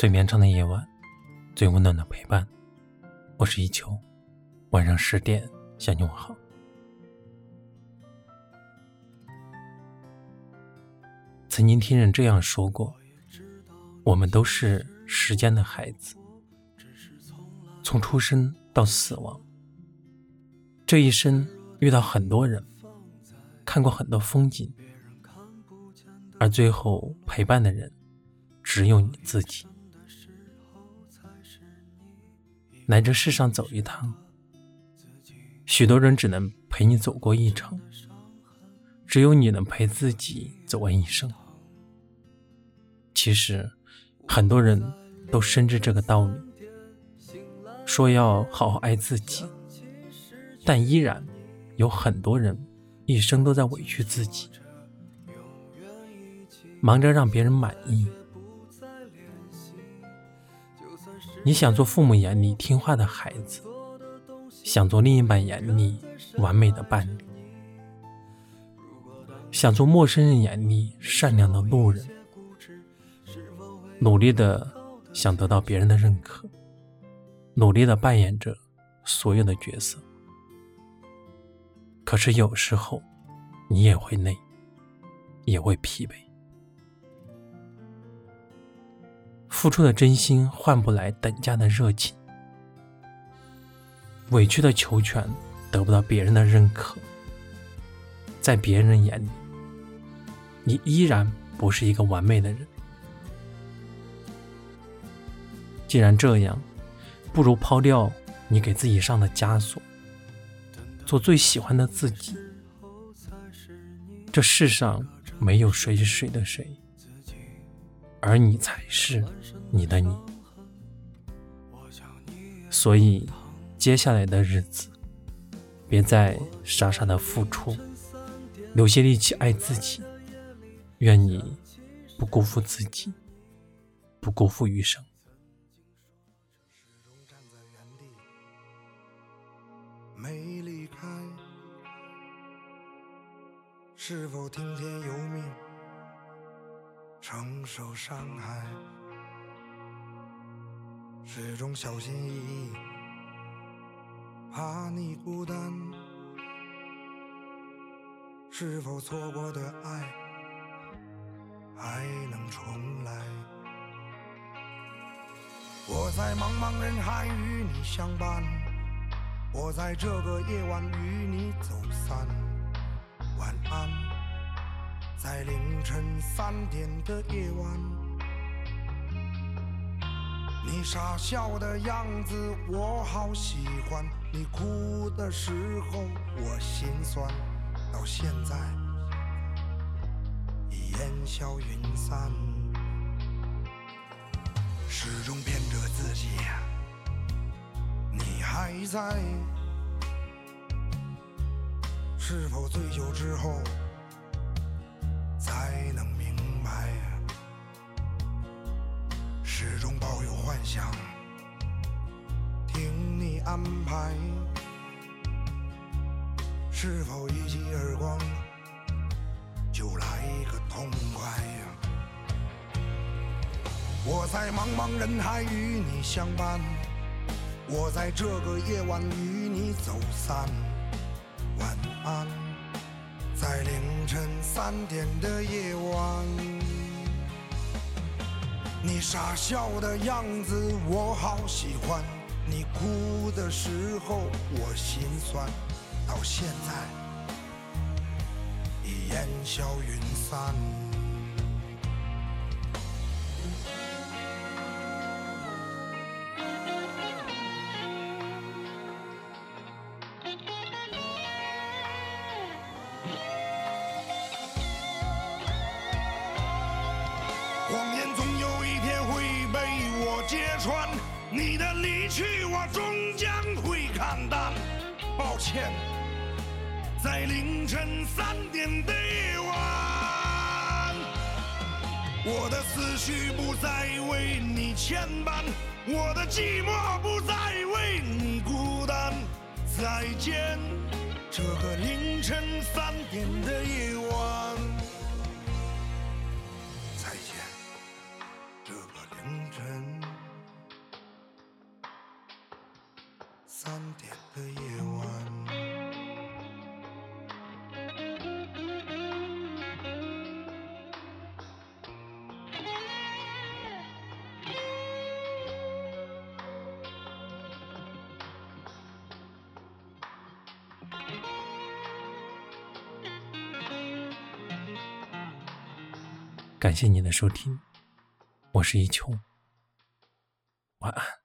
最绵长的夜晚，最温暖的陪伴。我是一秋，晚上十点向你问好。曾经听人这样说过：我们都是时间的孩子，从出生到死亡，这一生遇到很多人，看过很多风景，而最后陪伴的人只有你自己。来这世上走一趟，许多人只能陪你走过一程，只有你能陪自己走完一生。其实，很多人都深知这个道理，说要好好爱自己，但依然有很多人一生都在委屈自己，忙着让别人满意。你想做父母眼里听话的孩子，想做另一半眼里完美的伴侣，想做陌生人眼里善良的路人，努力的想得到别人的认可，努力的扮演着所有的角色。可是有时候，你也会累，也会疲惫。付出的真心换不来等价的热情，委屈的求全得不到别人的认可，在别人眼里，你依然不是一个完美的人。既然这样，不如抛掉你给自己上的枷锁，做最喜欢的自己。这世上没有谁是谁的谁。而你才是你的你，所以接下来的日子，别再傻傻的付出，留些力气爱自己。愿你不辜负自己，不辜负余生。没离开，是否听天由命？承受伤害，始终小心翼翼，怕你孤单。是否错过的爱还能重来？我在茫茫人海与你相伴，我在这个夜晚与你走散。晚安。在凌晨三点的夜晚，你傻笑的样子我好喜欢，你哭的时候我心酸，到现在已烟消云散，始终骗着自己，你还在，是否醉酒之后？始终抱有幻想，听你安排。是否一记耳光就来个痛快？我在茫茫人海与你相伴，我在这个夜晚与你走散。晚安。在凌晨三点的夜晚，你傻笑的样子我好喜欢，你哭的时候我心酸，到现在已烟消云散。你的离去我终将会看淡。抱歉，在凌晨三点的夜晚，我的思绪不再为你牵绊，我的寂寞不再为你孤单。再见，这个凌晨三点的夜晚。三点的夜晚。感谢您的收听，我是一秋，晚安。